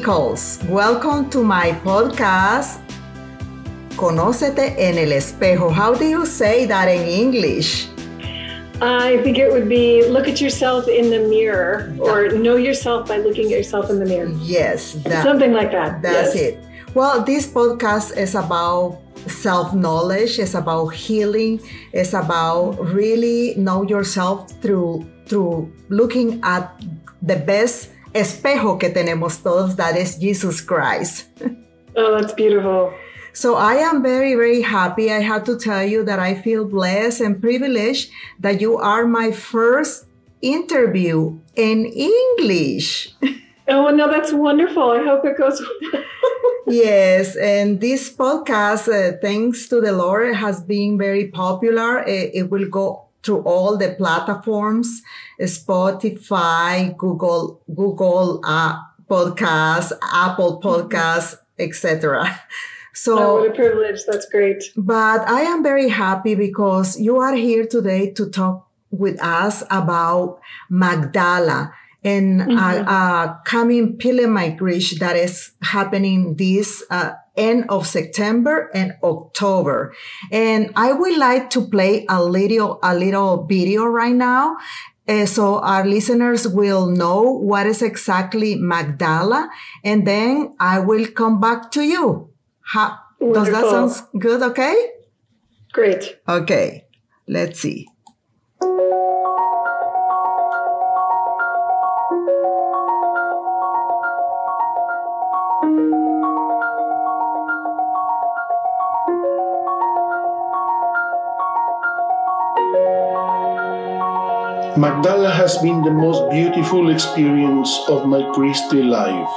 Nichols. Welcome to my podcast. Conócete en el espejo. How do you say that in English? I think it would be look at yourself in the mirror or know yourself by looking at yourself in the mirror. Yes, that, Something like that. That's yes. it. Well, this podcast is about self knowledge, it's about healing, it's about really know yourself through through looking at the best espejo que tenemos todos, that is Jesus Christ. Oh, that's beautiful. So I am very, very happy. I have to tell you that I feel blessed and privileged that you are my first interview in English. Oh, no, that's wonderful. I hope it goes well. yes, and this podcast, uh, thanks to the Lord, has been very popular. It, it will go through all the platforms, Spotify, Google, Google uh, Podcasts, Apple Podcasts, etc. So, oh, what a privilege. That's great. but I am very happy because you are here today to talk with us about Magdala and uh, uh, coming pilgrimage that is happening this uh, end of September and October. And I would like to play a little a little video right now. uh, so our listeners will know what is exactly Magdala, and then I will come back to you. How, does that sound good? Okay. Great. Okay. Let's see. Magdala has been the most beautiful experience of my priestly life.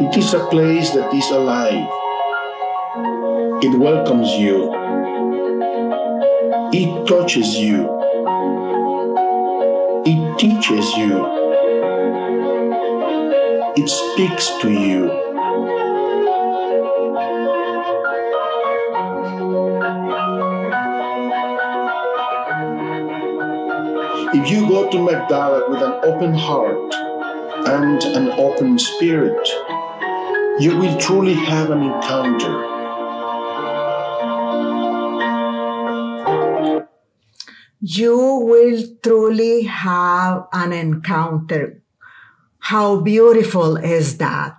It is a place that is alive. It welcomes you. It touches you. It teaches you. It speaks to you. You go to Magdala with an open heart and an open spirit, you will truly have an encounter. You will truly have an encounter. How beautiful is that?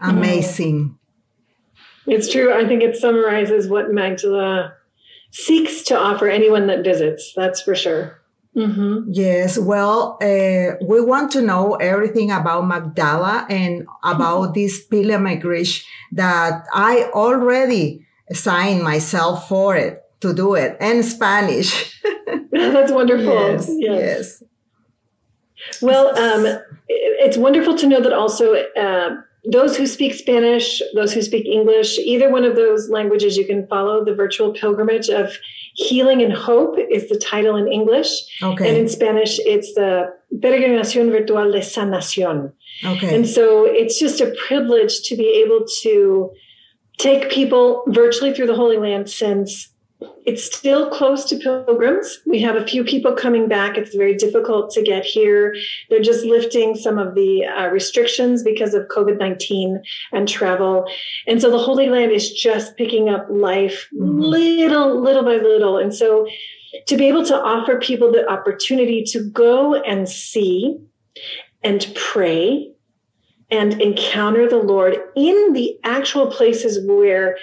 Amazing. It's true. I think it summarizes what Magdala seeks to offer anyone that visits. That's for sure. Hmm Yes, well, uh, we want to know everything about Magdala and about this pilgrimage that I already signed myself for it to do it in Spanish. That's wonderful. yes, yes. Well, um, it- it's wonderful to know that also uh, those who speak Spanish, those who speak English, either one of those languages, you can follow the virtual pilgrimage of Healing and Hope is the title in English. And in Spanish, it's the Peregrinación Virtual de Sanación. okay. And so it's just a privilege to be able to take people virtually through the Holy Land since it's still close to pilgrims. We have a few people coming back. It's very difficult to get here. They're just lifting some of the uh, restrictions because of COVID 19 and travel. And so the Holy Land is just picking up life Mhm. little, little by little. And so to be able to offer people the opportunity to go and see and pray and encounter the Lord in the actual places where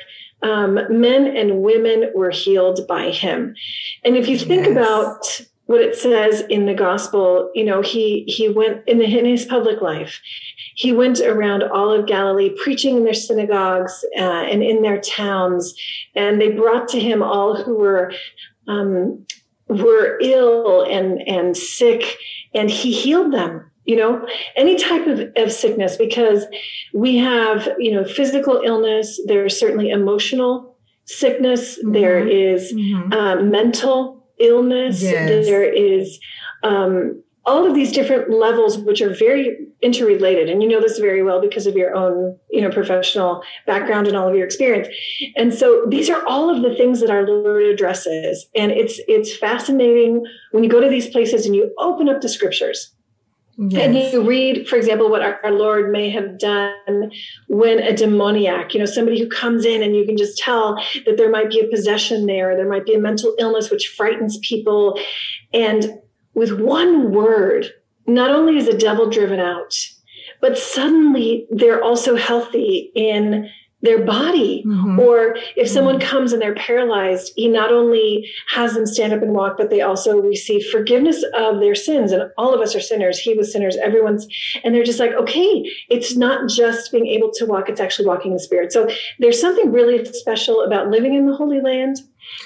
um, men and women were healed by Him. And if you think Yes. about what it says in the gospel, you know, he he went in, the, in his public life. He went around all of Galilee preaching in their synagogues uh, and in their towns, and they brought to him all who were um, were ill and and sick, and he healed them you know any type of, of sickness because we have you know physical illness there's certainly emotional sickness there Mhm. is Mhm. um, mental illness Yes. there is um, all of these different levels which are very interrelated and you know this very well because of your own you know professional background and all of your experience and so these are all of the things that our lord addresses and it's it's fascinating when you go to these places and you open up the scriptures Yes. And you read, for example, what our, our, Lord may have done when a demoniac, you know, somebody who comes in and you can just tell that there might be a possession there, there might be a mental illness which frightens people. And with one word, not only is the devil driven out, but suddenly they're also healthy in their body. Mm-hmm. Or if someone mm-hmm. comes and they're paralyzed, he not only has them stand up and walk, but they also receive forgiveness of their sins. And all of us are sinners. He was sinners. Everyone's, and they're just like, okay, it's not just being able to walk, it's actually walking in the spirit. So there's something really special about living in the Holy Land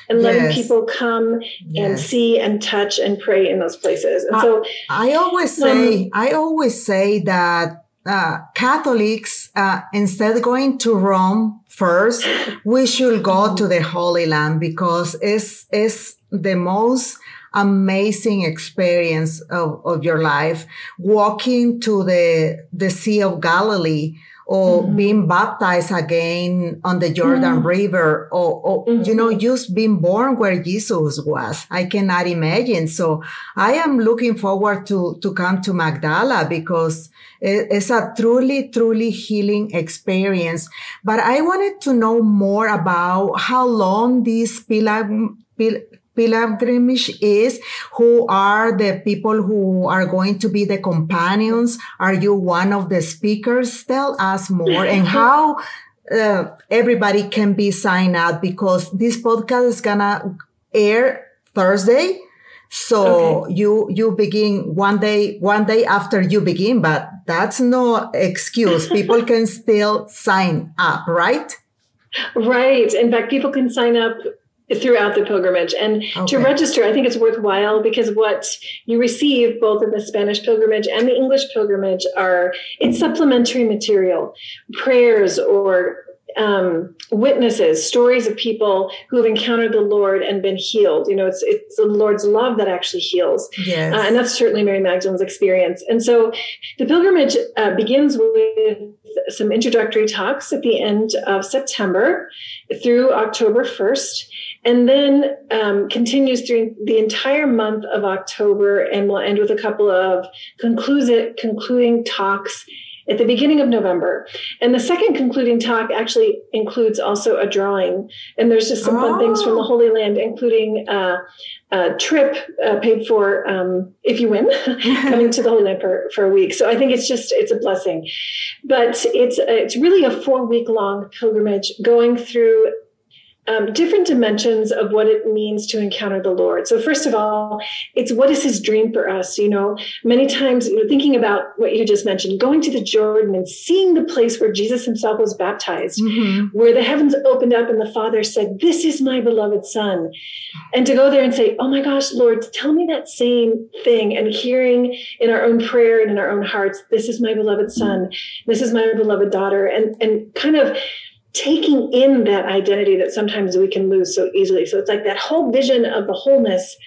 and letting yes. people come yes. and see and touch and pray in those places. And so I always say, um, I always say that uh, Catholics, uh, instead of going to Rome first, we should go to the Holy Land because it's, it's the most amazing experience of, of your life. Walking to the, the Sea of Galilee or mm-hmm. being baptized again on the Jordan mm-hmm. River or, or mm-hmm. you know, mm-hmm. just being born where Jesus was. I cannot imagine. So I am looking forward to, to come to Magdala because it's a truly, truly healing experience. But I wanted to know more about how long this pilgrim, pilgrimage is who are the people who are going to be the companions. Are you one of the speakers? Tell us more. And how uh, everybody can be signed up because this podcast is gonna air thursday. So okay. you you begin one day one day after you begin but that's no excuse. People can still sign up right? Right. In fact people can sign up throughout the pilgrimage. And okay. to register, I think it's worthwhile because what you receive both in the Spanish pilgrimage and the English pilgrimage are it's supplementary material, prayers or um, witnesses, stories of people who have encountered the Lord and been healed. You know, it's it's the Lord's love that actually heals, yes. uh, and that's certainly Mary Magdalene's experience. And so, the pilgrimage uh, begins with some introductory talks at the end of September through October first, and then um, continues through the entire month of October, and we'll end with a couple of conclusive, concluding talks at the beginning of November. And the second concluding talk actually includes also a drawing. And there's just some oh. fun things from the. Holy Land, including uh, a trip uh, paid for um, if you win, coming to the Holy Land for, for a week. So I think it's just it's a blessing. But it's it's really a four week long pilgrimage going through um, different dimensions of what it means to encounter the Lord. So, first of all, it's what is His dream for us? You know, many times, you know, thinking about what you just mentioned, going to the Jordan and seeing the place where Jesus Himself was baptized, mm-hmm. where the heavens opened up and the Father said, "This is my beloved Son," and to go there and say, "Oh my gosh, Lord, tell me that same thing," and hearing in our own prayer and in our own hearts, "This is my beloved Son," "This is my beloved daughter," and and kind of taking in that identity that sometimes we can lose so easily. So it's like that whole vision of the wholeness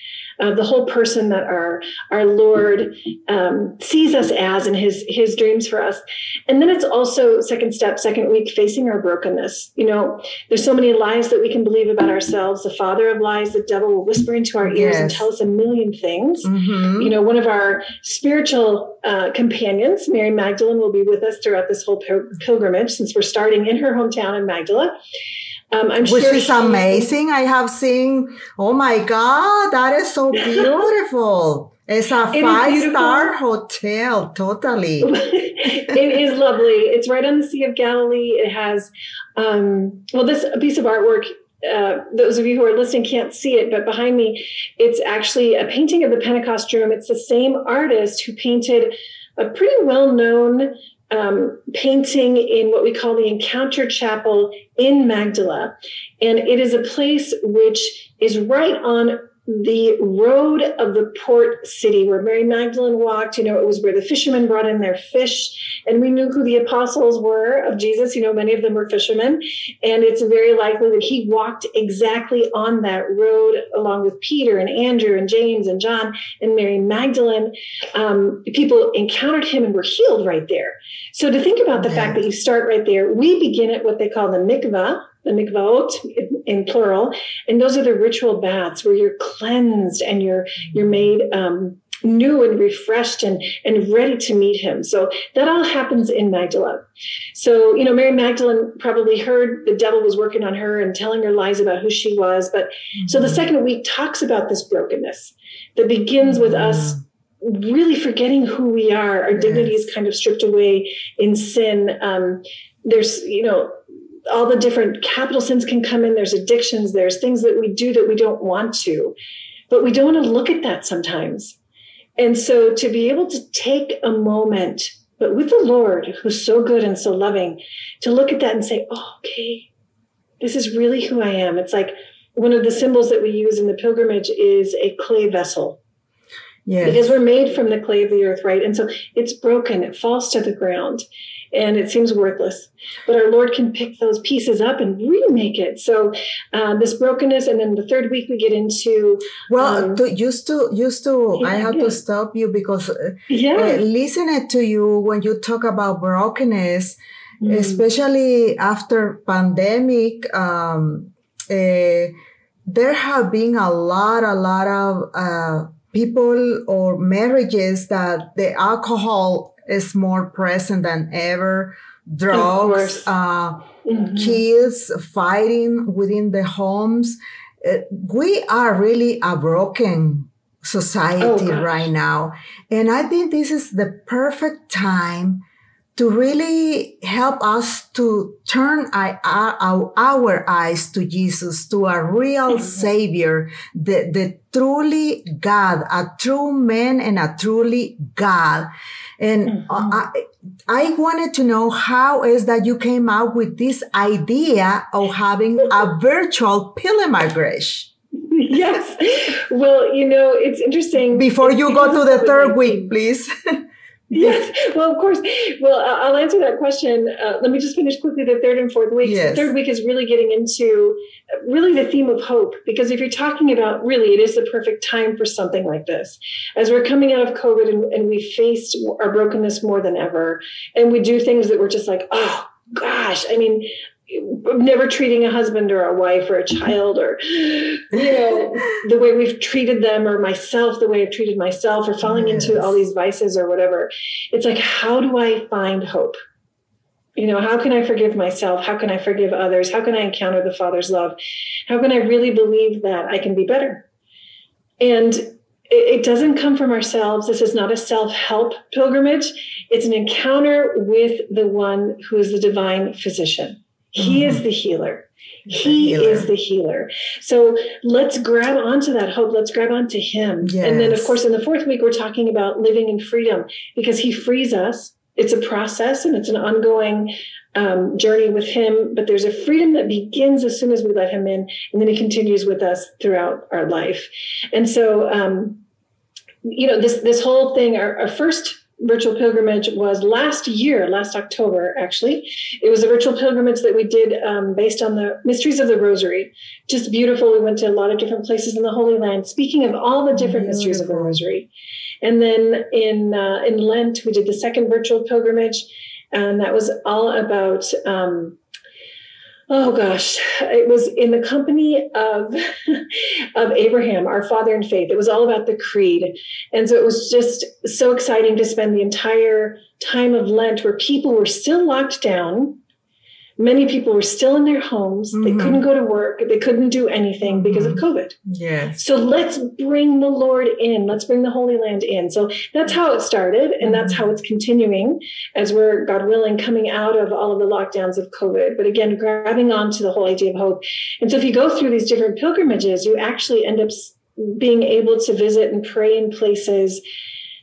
of the whole person that our our Lord um, sees us as and his his dreams for us. And then it's also second step, second week, facing our brokenness. You know, there's so many lies that we can believe about ourselves. The father of lies, the devil will whisper into our ears yes. and tell us a million things. Mm-hmm. You know, one of our spiritual uh, companions, Mary Magdalene, will be with us throughout this whole pilgrimage since we're starting in her hometown in Magdala. Um, I'm Which sure is amazing. I have seen, oh my God, that is so beautiful. It's a five star hotel, totally. it is lovely. It's right on the Sea of Galilee. It has, um, well, this piece of artwork uh, those of you who are listening can't see it, but behind me, it's actually a painting of the Pentecost room. It's the same artist who painted a pretty well known um, painting in what we call the Encounter Chapel in Magdala. And it is a place which is right on the road of the port city where Mary Magdalene walked. You know, it was where the fishermen brought in their fish, and we knew who the apostles were of Jesus. You know, many of them were fishermen, and it's very likely that he walked exactly on that road along with Peter and Andrew and James and John and Mary Magdalene. Um, people encountered him and were healed right there. So to think about the fact that you start right there, we begin at what they call the mikvah the mikvaot in plural, and those are the ritual baths where you're cleansed and you're you're made um, new and refreshed and and ready to meet him. So that all happens in Magdala. So you know, Mary Magdalene probably heard the devil was working on her and telling her lies about who she was. But mm-hmm. so the mm-hmm. second week talks about this brokenness that begins with us really forgetting who we are. Our yes. dignity is kind of stripped away in sin. Um, there's you know all the different capital sins can come in. There's addictions, there's things that we do that we don't want to, but we don't want to look at that sometimes. And so to be able to take a moment, but with the Lord, who's so good and so loving, to look at that and say, oh, okay, this is really who I am. It's like one of the symbols that we use in the pilgrimage is a clay vessel. Yes. Because we're made from the clay of the earth, right? And so it's broken, it falls to the ground and it seems worthless. But our Lord can pick those pieces up and remake it. So uh, this brokenness, and then the third week we get into. Well, um, to, used to used to yeah, I have yeah. to stop you because uh, yeah, uh, listening to you when you talk about brokenness, mm. especially after pandemic. Um, uh, there have been a lot, a lot of uh, people or marriages that the alcohol is more present than ever. Drugs, uh, mm-hmm. kids fighting within the homes. Uh, we are really a broken society oh, right now. And I think this is the perfect time to really help us to turn our, our, our eyes to Jesus, to a real mm-hmm. Savior, the, the truly God, a true man and a truly God. And mm-hmm. I, I wanted to know how is that you came out with this idea of having a virtual pilgrimage. Yes. Well, you know, it's interesting. Before you go to the third week, please. Yes. Well, of course. Well, I'll answer that question. Uh, let me just finish quickly the third and fourth week. Yes. The third week is really getting into uh, really the theme of hope, because if you're talking about really, it is the perfect time for something like this. As we're coming out of COVID and, and we faced our brokenness more than ever, and we do things that we're just like, oh gosh, I mean, never treating a husband or a wife or a child or you know the way we've treated them or myself the way i've treated myself or falling yes. into all these vices or whatever. It's like how do i find hope? You know how can i forgive myself? How can i forgive others? How can i encounter the father's love? How can i really believe that i can be better? And it, doesn't come from ourselves. This is not a self-help pilgrimage. It's an encounter with the one who is the divine physician he mm-hmm. is the healer. He healer. is the healer. So let's grab onto that hope. Let's grab onto him. Yes. And then, of course, in the fourth week, we're talking about living in freedom because he frees us. It's a process and it's an ongoing um, journey with him, but there's a freedom that begins as soon as we let him in, and then he continues with us throughout our life. And so, um, you know, this this whole thing, our, our first virtual pilgrimage was last year, last October, actually. It was a virtual pilgrimage that we did um, based on the mysteries of the Rosary. Just beautiful. We went to a lot of different places in the Holy Land, speaking of all the different beautiful. mysteries of the Rosary. And then in uh, in Lent, we did the second virtual pilgrimage, and that was all about. Um, oh gosh, it was in the company of of Abraham, our father in faith. It was all about the creed. And so it was just so exciting to spend the entire time of Lent where people were still locked down many people were still in their homes. Mm-hmm. They couldn't go to work. They couldn't do anything mm-hmm. because of COVID. Yes. So let's bring the Lord in. Let's bring the Holy Land in. So that's how it started. And that's mm-hmm. how it's continuing as we're, God willing, coming out of all of the lockdowns of COVID. But again, grabbing onto the whole idea of hope. And so if you go through these different pilgrimages, you actually end up being able to visit and pray in places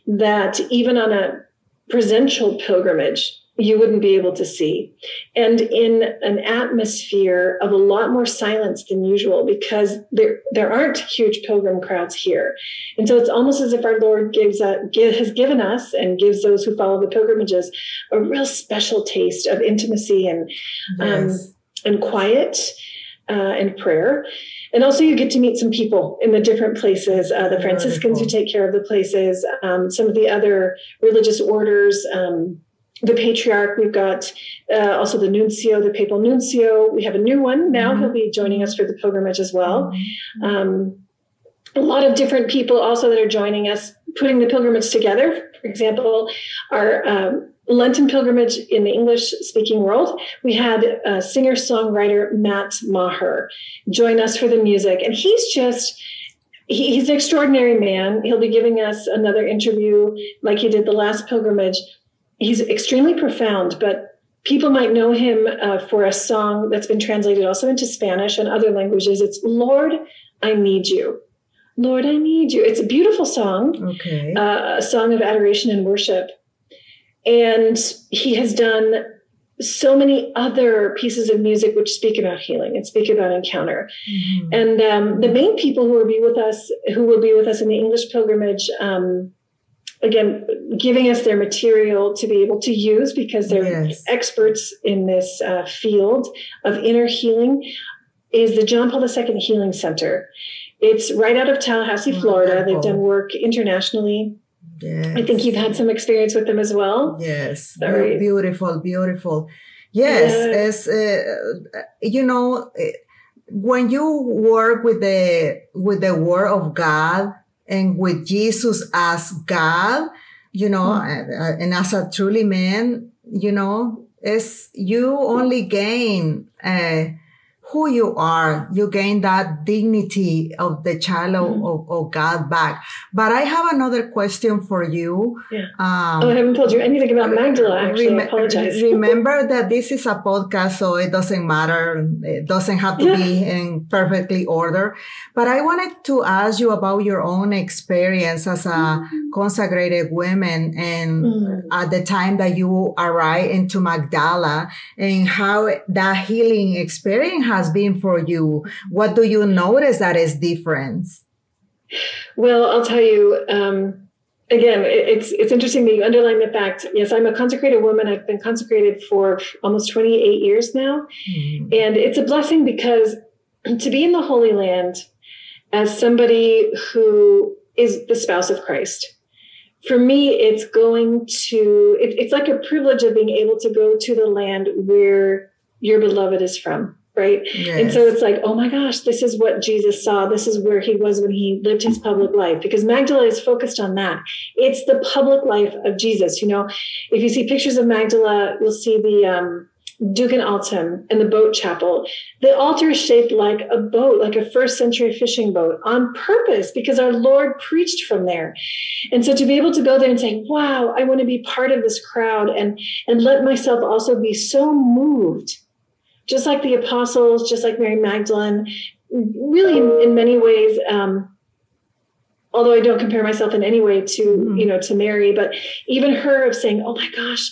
that even on a presential pilgrimage, you wouldn't be able to see. And in an atmosphere of a lot more silence than usual because there, there aren't huge pilgrim crowds here. And so it's almost as if our Lord gives a, give, has given us and gives those who follow the pilgrimages a real special taste of intimacy and, um, yes. um, and quiet uh, and prayer. And also, you get to meet some people in the different places. Uh, the Franciscans who take care of the places, um, some of the other religious orders, um, the patriarch. We've got uh, also the nuncio, the papal nuncio. We have a new one now. Mm-hmm. He'll be joining us for the pilgrimage as well. Mm-hmm. Um, a lot of different people also that are joining us, putting the pilgrimage together. For example, our um, Lenten pilgrimage in the English speaking world, we had a singer songwriter Matt Maher join us for the music. And he's just, he, he's an extraordinary man. He'll be giving us another interview like he did the last pilgrimage he's extremely profound, but people might know him uh, for a song that's been translated also into Spanish and other languages. It's Lord, I Need You. Lord, I Need You. It's a beautiful song, okay. uh, a song of adoration and worship. And he has done so many other pieces of music which speak about healing and speak about encounter. Mm-hmm. And um, the main people who will be with us, who will be with us in the English pilgrimage, um, again giving us their material to be able to use because they're yes. experts in this uh, field of inner healing is the john paul ii healing center. It's right out of tallahassee florida. They've done work internationally. Yes. i think you've had some experience with them as well. Yes. Sorry. beautiful beautiful. Yes as uh, you know when you work with the with the word of god and with Jesus as God, you know, mm. and as a truly man, you know, is you only gain uh, who you are. You gain that dignity of the child mm-hmm. of, of, God back. But I have another question for you. Yeah. Um, oh, I haven't told you anything about Magdala, actually. Rem- I apologize. remember that this is a podcast, so it doesn't matter. It doesn't have to yeah. be in perfectly order. But I wanted to ask you about your own experience as a mm-hmm. consecrated woman and mm-hmm. at the time that you arrived into Magdala and how that healing experience has been for you? What do you notice that is different? Well, I'll tell you. Um, again, it's it's interesting that you underline the fact. Yes, I'm a consecrated woman. I've been consecrated for almost 28 years now, mm-hmm. and it's a blessing because to be in the Holy Land as somebody who is the spouse of Christ. For me, it's going to, it, it's like a privilege of being able to go to the land where your beloved is from right? Yes. And so it's like, oh my gosh, this is what Jesus saw. This is where he was when he lived his public life because Magdala is focused on that. It's the public life of Jesus. You know, if you see pictures of Magdala, you'll see the um, Duc in Altum and the boat chapel. The altar is shaped like a boat, like a first century fishing boat on purpose because our Lord preached from there. And so to be able to go there and say, wow, I want to be part of this crowd and, and let myself also be so moved just like the apostles, just like Mary Magdalene, really in, in many ways, um, although I don't compare myself in any way to, mm-hmm. you know, to Mary, but even her of saying, oh my gosh,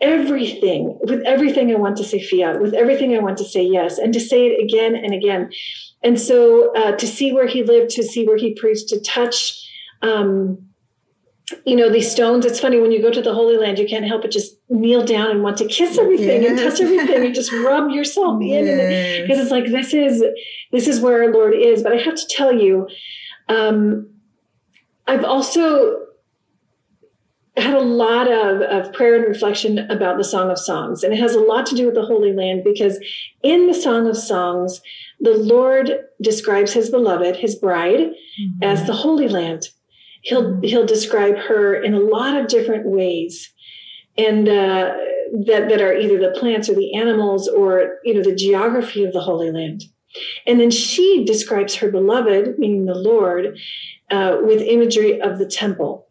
everything, with everything I want to say fiat, with everything I want to say yes, and to say it again and again. And so uh, to see where he lived, to see where he preached, to touch, um, you know these stones it's funny when you go to the holy land you can't help but just kneel down and want to kiss everything yes. and touch everything and just rub yourself in yes. because it's like this is this is where our lord is but i have to tell you um i've also had a lot of, of prayer and reflection about the song of songs and it has a lot to do with the holy land because in the song of songs the lord describes his beloved his bride mm-hmm. as the holy land he'll he'll describe her in a lot of different ways and uh, that that are either the plants or the animals or you know the geography of the holy land and then she describes her beloved meaning the lord uh, with imagery of the temple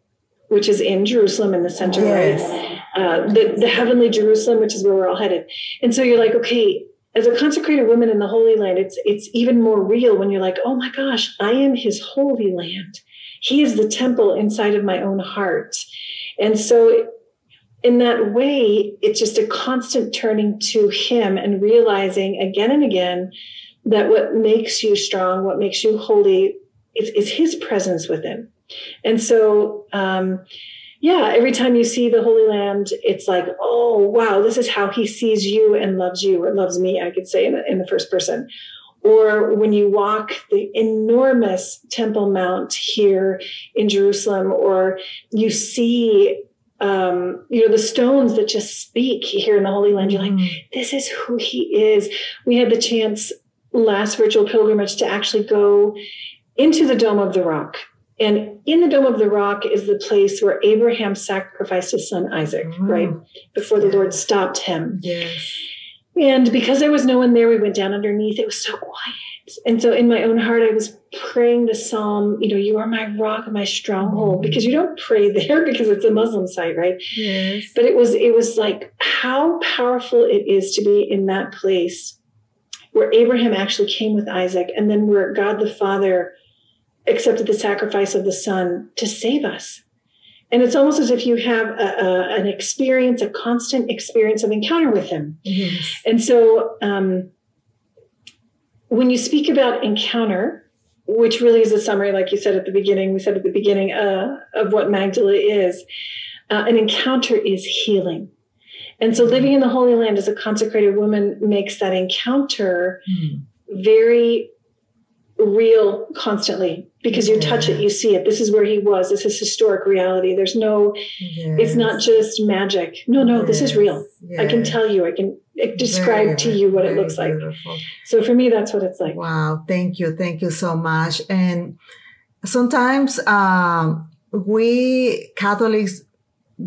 which is in jerusalem in the center yes. right uh, the, the heavenly jerusalem which is where we're all headed and so you're like okay as a consecrated woman in the holy land it's it's even more real when you're like oh my gosh i am his holy land he is the temple inside of my own heart. And so in that way, it's just a constant turning to Him and realizing again and again that what makes you strong, what makes you holy, is, is His presence within. And so, um, yeah, every time you see the Holy Land, it's like, oh, wow, this is how He sees you and loves you, or loves me, I could say in, in the first person. Or when you walk the enormous Temple Mount here in Jerusalem, or you see um, you know, the stones that just speak here in the Holy Land. You're like, mm. this is who he is. We had the chance last virtual pilgrimage to actually go into the Dome of the Rock. And in the Dome of the Rock is the place where Abraham sacrificed his son Isaac, mm. right? Before the yes. Lord stopped him. Yes. And because there was no one there, we went down underneath. It was so quiet. And so in my own heart, I was praying the psalm, you know, you are my rock, my stronghold, mm-hmm. because you don't pray there because it's a Muslim site, right? Yes. But it was, it was like how powerful it is to be in that place where Abraham actually came with Isaac and then where God the Father accepted the sacrifice of the son to save us. And it's almost as if you have a, a, an experience, a constant experience of encounter with him. Yes. And so, um, when you speak about encounter, which really is a summary, like you said at the beginning, we said at the beginning uh, of what Magdala is, uh, an encounter is healing. And so living in the Holy Land as a consecrated woman makes that encounter mm. very real constantly because you touch it, you see it. This is where he was. This is historic reality. There's no, yes. it's not just magic. No, no, yes. this is real. Yes. I can tell you, I can describe very, to you what it looks like. Beautiful. So for me, that's what it's like. Wow. Thank you. Thank you so much. And sometimes um, we Catholics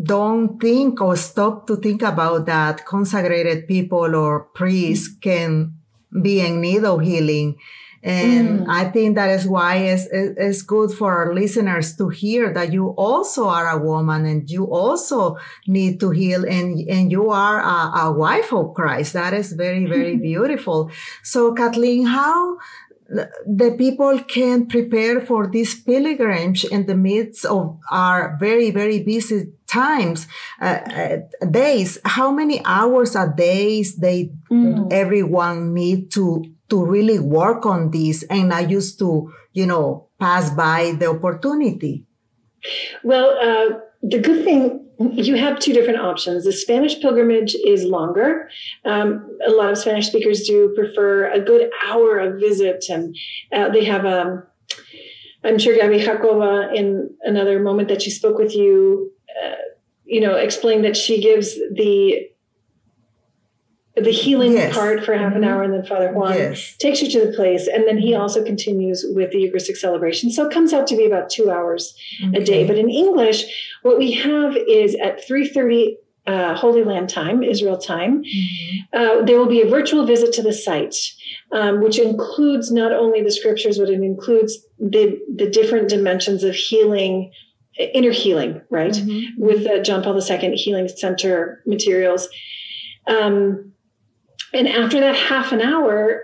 don't think or stop to think about that consecrated people or priests mm-hmm. can be in need of healing and mm. I think that is why it's, it's good for our listeners to hear that you also are a woman and you also need to heal and, and you are a, a wife of Christ. That is very, very beautiful. So Kathleen, how the people can prepare for this pilgrimage in the midst of our very, very busy times, uh, uh, days. How many hours a days they mm. everyone need to to really work on this and I used to, you know, pass by the opportunity? Well, uh, the good thing you have two different options. The Spanish pilgrimage is longer. Um, a lot of Spanish speakers do prefer a good hour of visit, and uh, they have um, I'm sure Gabby Jacoba, in another moment that she spoke with you, uh, you know, explained that she gives the the healing yes. part for half an mm-hmm. hour, and then Father Juan yes. takes you to the place, and then he also continues with the Eucharistic celebration. So it comes out to be about two hours okay. a day. But in English, what we have is at three thirty uh, Holy Land time, Israel time, mm-hmm. uh, there will be a virtual visit to the site. Um, which includes not only the scriptures, but it includes the, the different dimensions of healing, inner healing, right? Mm-hmm. With the John Paul II Healing Center materials. Um, and after that half an hour,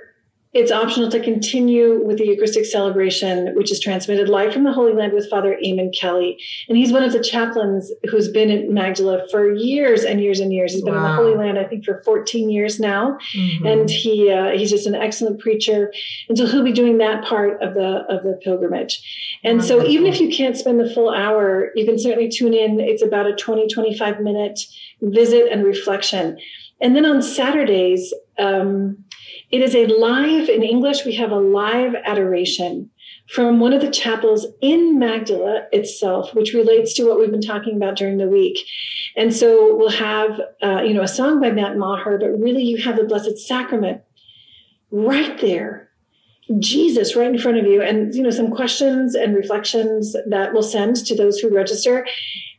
it's optional to continue with the Eucharistic celebration, which is transmitted live from the Holy Land with Father Eamon Kelly. And he's one of the chaplains who's been at Magdala for years and years and years. He's been wow. in the Holy Land, I think, for 14 years now. Mm-hmm. And he uh, he's just an excellent preacher. And so he'll be doing that part of the of the pilgrimage. And Wonderful. so even if you can't spend the full hour, you can certainly tune in. It's about a 20, 25 minute visit and reflection. And then on Saturdays, um, it is a live, in English, we have a live adoration from one of the chapels in Magdala itself, which relates to what we've been talking about during the week. And so we'll have, uh, you know, a song by Matt Maher, but really you have the Blessed Sacrament right there. Jesus right in front of you, and you know some questions and reflections that we'll send to those who register,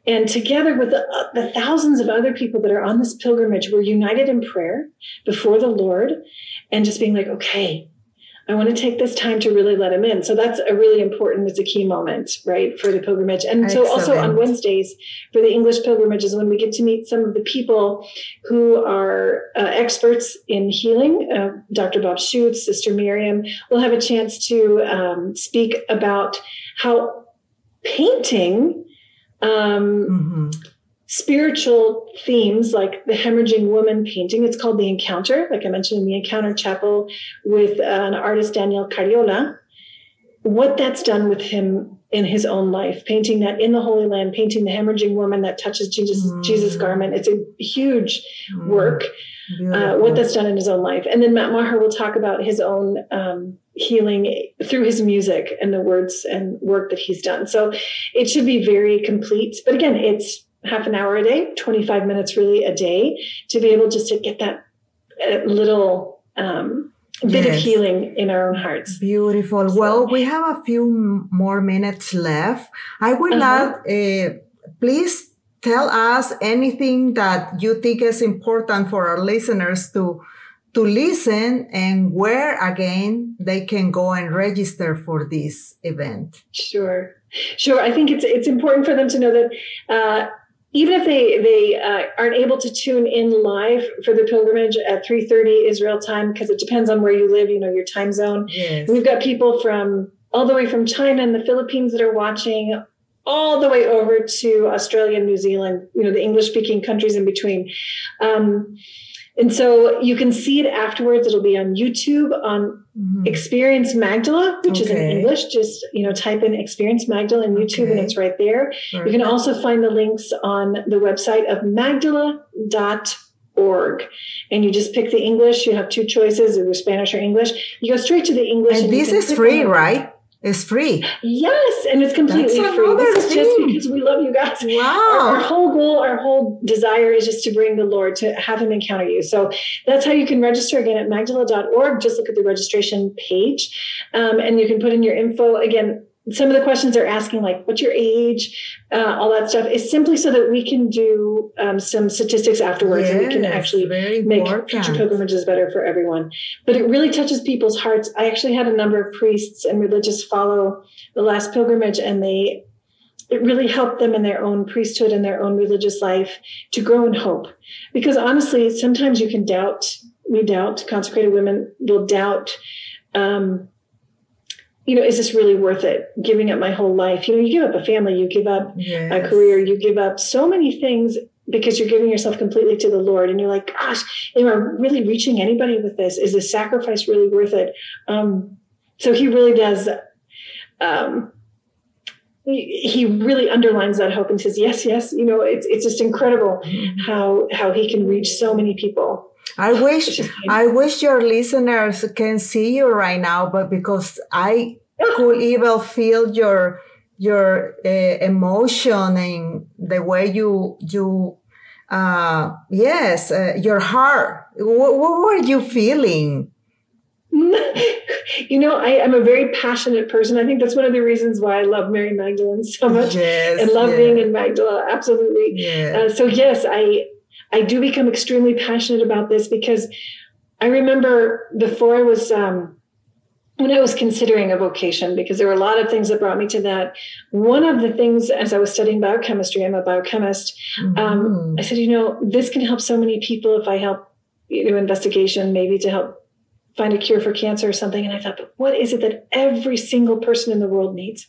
and together with the, uh, the, thousands of other people that are on this pilgrimage, we're united in prayer before the Lord and just being like, okay, I want to take this time to really let him in. So that's a really important, it's a key moment, right, for the pilgrimage. And Excellent. so also on Wednesdays for the English pilgrimages, when we get to meet some of the people who are uh, experts in healing, uh, Dr. Bob Schuchts, Sister Miriam, we'll have a chance to um, speak about how painting um, mm-hmm. spiritual themes like the hemorrhaging woman painting. It's called The Encounter, like I mentioned in the Encounter Chapel with an artist, Daniel Cariola. What that's done with him in his own life, painting that in the Holy Land, painting the hemorrhaging woman that touches Jesus, mm. Jesus' garment. It's a huge mm. work. Uh, what that's done in his own life. And then Matt Maher will talk about his own um, healing through his music and the words and work that he's done. So it should be very complete. But again, it's half an hour a day, 25 minutes really a day to be able just to get that uh, little um, bit yes. of healing in our own hearts. Beautiful. So, well, we have a few more minutes left. I would uh-huh. love, uh, please tell us anything that you think is important for our listeners to to listen and where again they can go and register for this event. Sure, sure. I think it's it's important for them to know that. Uh, even if they they uh, aren't able to tune in live for the pilgrimage at 3.30 israel time because it depends on where you live you know your time zone yes. we've got people from all the way from china and the philippines that are watching all the way over to australia and new zealand you know the english speaking countries in between um, and so you can see it afterwards. It'll be on YouTube on mm-hmm. Experience Magdala, which okay. is in English. Just you know, type in Experience Magdala in YouTube, okay. and it's right there. Perfect. You can also find the links on the website of Magdala.org, and you just pick the English. You have two choices: either Spanish or English. You go straight to the English. And, and this is free, right? It's free. Yes, and it's completely That's free. This is just because we love you guys. Wow. Our, our, whole goal, our whole desire is just to bring the Lord, to have him encounter you. So that's how you can register again at magdala.org. Just look at the registration page um, and you can put in your info. Again, some of the questions they're asking, like what's your age, uh, all that stuff, is simply so that we can do um, some statistics afterwards yes, and we can actually make future pilgrimages better for everyone. But it really touches people's hearts. I actually had a number of priests and religious follow the last pilgrimage, and they it really helped them in their own priesthood and their own religious life to grow in hope. Because honestly, sometimes you can doubt. We doubt. Consecrated women will doubt. Um, you know, is this really worth it? Giving up my whole life. You know, you give up a family, you give up yes. a career, you give up so many things because you're giving yourself completely to the Lord. And you're like, gosh, am I really reaching anybody with this? Is this sacrifice really worth it? Um, so he really does. Um, he really underlines that hope and says, yes, yes. You know, it's it's just incredible mm-hmm. how how he can reach so many people. I wish I wish your listeners can see you right now, but because I could even feel your your uh, emotion and the way you you uh, yes uh, your heart. What, what were you feeling? you know, I, am a very passionate person. I think that's one of the reasons why I love Mary Magdalene so much yes, and love being in Magdala. Absolutely. Yeah. Uh, so yes, I I do become extremely passionate about this because I remember before I was um, when I was considering a vocation, because there were a lot of things that brought me to that. One of the things, as I was studying biochemistry, I'm a biochemist. Um, mm-hmm. Um, I said, you know, this can help so many people if I help you know investigation, maybe to help find a cure for cancer or something. And I thought, but what is it that every single person in the world needs?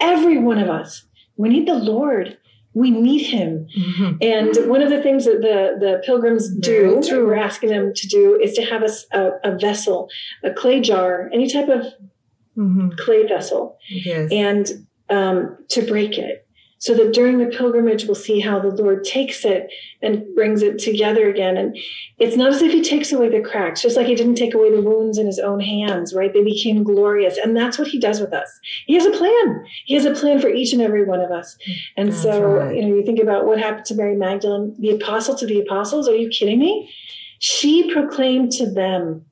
Every one of us. We need the Lord we need him. Mm-hmm. And one of the things that the, the pilgrims do, we're asking them to do, is to have a, a, a vessel, a clay jar, any type of mm-hmm. clay vessel, yes. and um, to break it so that during the pilgrimage we'll see how the lord takes it and brings it together again. And it's not as if he takes away the cracks just like he didn't take away the wounds in his own hands right? They became glorious. And that's what he does with us. He has a plan. He has a plan for each and every one of us. And that's so right. you know you think about what happened to mary magdalene the apostle to the apostles. Are you kidding me? She proclaimed to them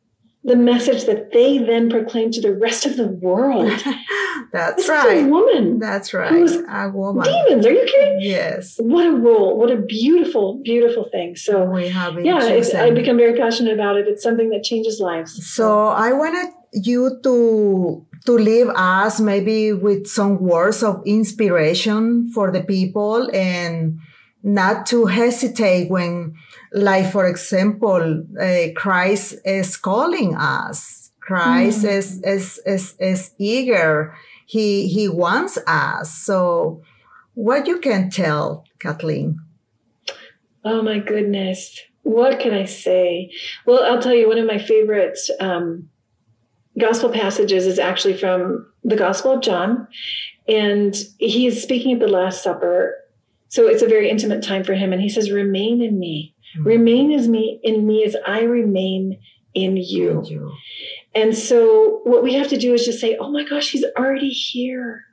the message that they then proclaimed to the rest of the world. That's this right. a woman. That's right. a woman. Demons. Are you kidding? Yes. What a role. What a beautiful, beautiful thing. So we have yeah, I become very passionate about it. It's something that changes lives. So I wanted you to to leave us maybe with some words of inspiration for the people and not to hesitate when like for example uh, christ is calling us christ mm. is, is is is eager he he wants us so what you can tell kathleen Oh my goodness. What can I say? Well, I'll tell you, one of my favorite um, gospel passages is actually from the Gospel of John. And he is speaking at the Last Supper. So it's a very intimate time for him. And he says, Remain in me. Mm-hmm. Remain as me in me as I remain in you. in you. And so what we have to do is just say, Oh my gosh, he's already here.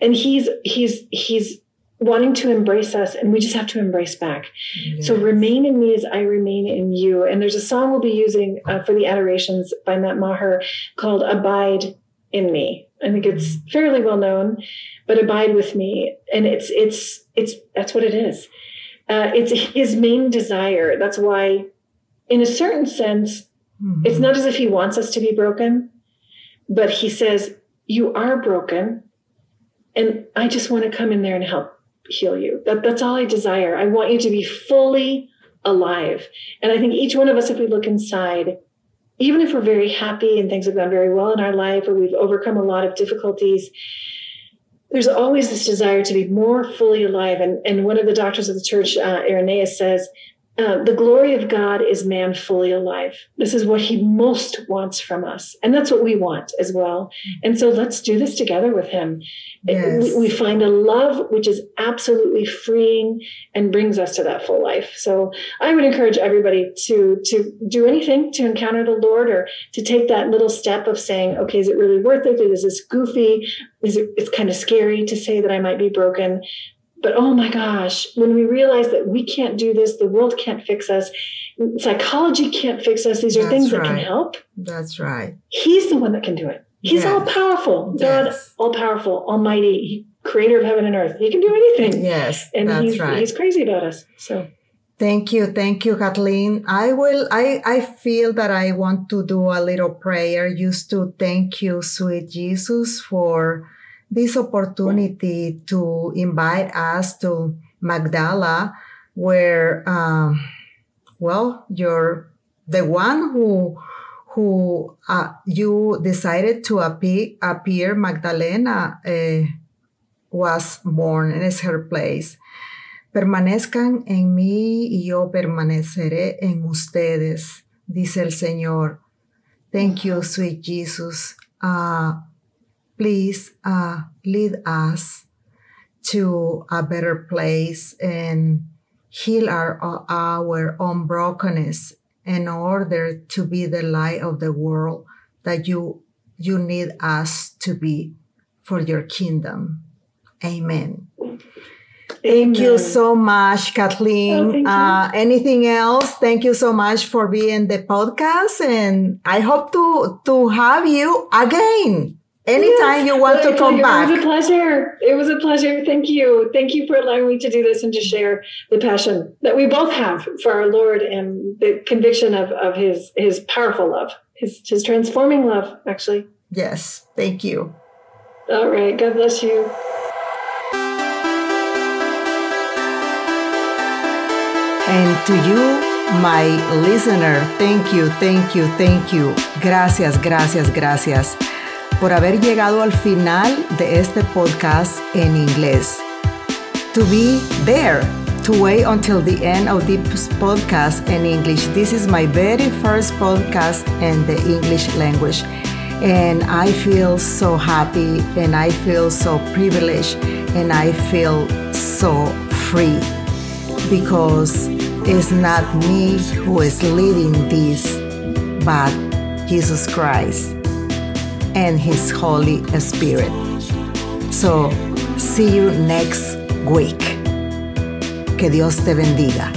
And he's he's he's wanting to embrace us and we just have to embrace back. Yes. so remain in me as i remain in you. And there's a song we'll be using uh, for the adorations by matt maher called abide in me. I think it's fairly well known but abide with me. And it's it's it's that's what it is. Uh, it's his main desire. That's why in a certain sense mm-hmm. it's not as if he wants us to be broken but he says you are broken and i just want to come in there and help heal you. That, that's all I desire. I want you to be fully alive. And I think each one of us, if we look inside, even if we're very happy and things have gone very well in our life or we've overcome a lot of difficulties, there's always this desire to be more fully alive. And, and one of the doctors of the church, uh, Irenaeus, says uh, the glory of God is man fully alive. This is what he most wants from us. And that's what we want as well. And so let's do this together with him. Yes. We, we, find a love which is absolutely freeing and brings us to that full life. So I would encourage everybody to, to do anything to encounter the Lord or to take that little step of saying, okay, is it really worth it? Is this goofy? Is it, it's kind of scary to say that I might be broken. But oh my gosh, when we realize that we can't do this, the world can't fix us, psychology can't fix us, these are That's things right. that can help. That's right. He's the one that can do it. He's yes. all powerful, God, yes. all powerful, almighty, creator of heaven and earth. He can do anything. Yes. And that's he's, right. he's crazy about us. So Thank you. Thank you, Kathleen. I will, I, I feel that I want to do a little prayer just to thank you, sweet Jesus, for this opportunity to invite us to Magdala, where, um, well, you're the one who who uh, you decided to appear, appear Magdalena uh, was born and is her place. Permanezcan en mí y yo permaneceré en ustedes, dice el Señor. Thank you, sweet Jesus. Uh, please uh, lead us to a better place and heal our, our own brokenness in order to be the light of the world that you you need us to be for your kingdom. Amen. Amen. Thank you so much, Kathleen. Oh, uh, anything else? Thank you so much for being the podcast, and I hope to to have you again. Anytime yes, you want to come back. It was a pleasure. It was a pleasure. Thank you. Thank you for allowing me to do this and to share the passion that we both have for our Lord and the conviction of, of his his powerful love, his his transforming love, actually. Yes. Thank you. All right. God bless you. And to you, my listener, thank you, thank you, thank you. Gracias, gracias, gracias. Por haber llegado al final de este podcast en inglés. To be there, to wait until the end of this podcast in English. This is my very first podcast in the English language. And I feel so happy and I feel so privileged and I feel so free because it's not me who is leading this, but Jesus Christ and His Holy Spirit. So, see you next week. Que Dios te bendiga.